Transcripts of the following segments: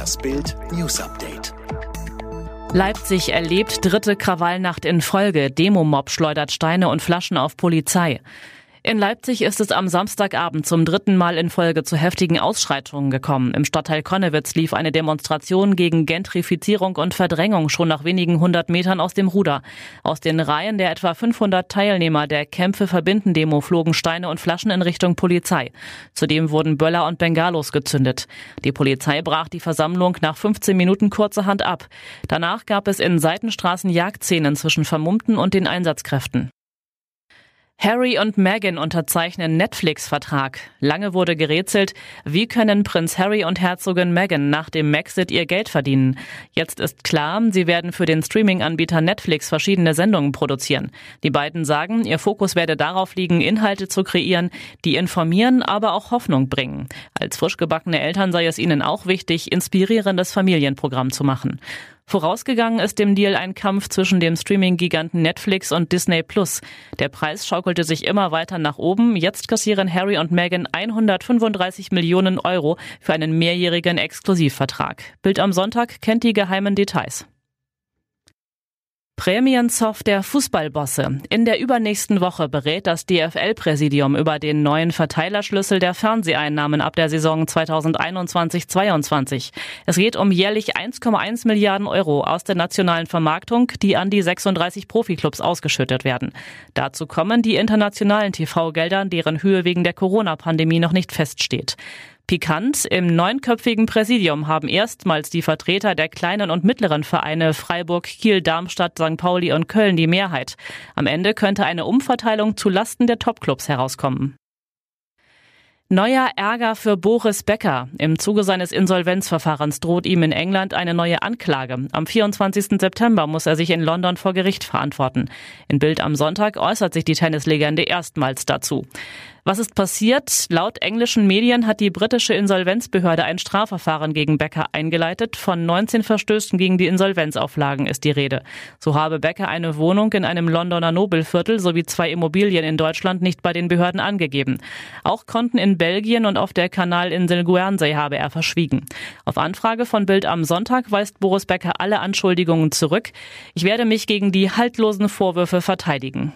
Das Bild News Update. Leipzig erlebt dritte Krawallnacht in Folge. Demomob schleudert Steine und Flaschen auf Polizei. In Leipzig ist es am Samstagabend zum dritten Mal in Folge zu heftigen Ausschreitungen gekommen. Im Stadtteil Konnewitz lief eine Demonstration gegen Gentrifizierung und Verdrängung schon nach wenigen hundert Metern aus dem Ruder. Aus den Reihen der etwa 500 Teilnehmer der Kämpfe verbinden Demo flogen Steine und Flaschen in Richtung Polizei. Zudem wurden Böller und Bengalos gezündet. Die Polizei brach die Versammlung nach 15 Minuten kurzerhand ab. Danach gab es in Seitenstraßen Jagdszenen zwischen Vermummten und den Einsatzkräften. Harry und Meghan unterzeichnen Netflix-Vertrag. Lange wurde gerätselt, wie können Prinz Harry und Herzogin Meghan nach dem Maxit ihr Geld verdienen. Jetzt ist klar, sie werden für den Streaming-Anbieter Netflix verschiedene Sendungen produzieren. Die beiden sagen, ihr Fokus werde darauf liegen, Inhalte zu kreieren, die informieren, aber auch Hoffnung bringen. Als frisch gebackene Eltern sei es ihnen auch wichtig, inspirierendes Familienprogramm zu machen. Vorausgegangen ist dem Deal ein Kampf zwischen dem Streaming-Giganten Netflix und Disney Plus. Der Preis schaukelte sich immer weiter nach oben. Jetzt kassieren Harry und Meghan 135 Millionen Euro für einen mehrjährigen Exklusivvertrag. Bild am Sonntag kennt die geheimen Details. Prämienzoff der Fußballbosse. In der übernächsten Woche berät das DFL-Präsidium über den neuen Verteilerschlüssel der Fernseheinnahmen ab der Saison 2021-22. Es geht um jährlich 1,1 Milliarden Euro aus der nationalen Vermarktung, die an die 36 Profiklubs ausgeschüttet werden. Dazu kommen die internationalen TV-Gelder, deren Höhe wegen der Corona-Pandemie noch nicht feststeht. Pikant, im neunköpfigen Präsidium haben erstmals die Vertreter der kleinen und mittleren Vereine Freiburg, Kiel, Darmstadt, St. Pauli und Köln die Mehrheit. Am Ende könnte eine Umverteilung zu Lasten der Topclubs herauskommen. Neuer Ärger für Boris Becker. Im Zuge seines Insolvenzverfahrens droht ihm in England eine neue Anklage. Am 24. September muss er sich in London vor Gericht verantworten. In Bild am Sonntag äußert sich die Tennislegende erstmals dazu. Was ist passiert? Laut englischen Medien hat die britische Insolvenzbehörde ein Strafverfahren gegen Becker eingeleitet. Von 19 Verstößen gegen die Insolvenzauflagen ist die Rede. So habe Becker eine Wohnung in einem Londoner Nobelviertel sowie zwei Immobilien in Deutschland nicht bei den Behörden angegeben. Auch Konten in Belgien und auf der Kanalinsel Guernsey habe er verschwiegen. Auf Anfrage von Bild am Sonntag weist Boris Becker alle Anschuldigungen zurück. Ich werde mich gegen die haltlosen Vorwürfe verteidigen.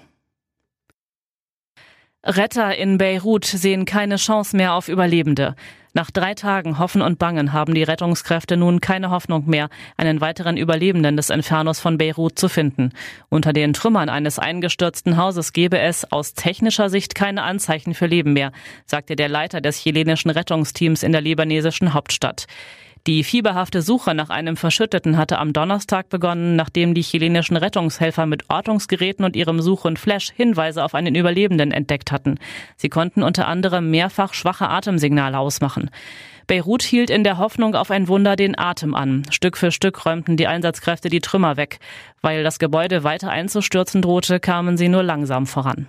Retter in Beirut sehen keine Chance mehr auf Überlebende. Nach drei Tagen Hoffen und Bangen haben die Rettungskräfte nun keine Hoffnung mehr, einen weiteren Überlebenden des Infernos von Beirut zu finden. Unter den Trümmern eines eingestürzten Hauses gebe es aus technischer Sicht keine Anzeichen für Leben mehr, sagte der Leiter des chilenischen Rettungsteams in der libanesischen Hauptstadt. Die fieberhafte Suche nach einem Verschütteten hatte am Donnerstag begonnen, nachdem die chilenischen Rettungshelfer mit Ortungsgeräten und ihrem Suchhund Flash Hinweise auf einen Überlebenden entdeckt hatten. Sie konnten unter anderem mehrfach schwache Atemsignale ausmachen. Beirut hielt in der Hoffnung auf ein Wunder den Atem an. Stück für Stück räumten die Einsatzkräfte die Trümmer weg. Weil das Gebäude weiter einzustürzen drohte, kamen sie nur langsam voran.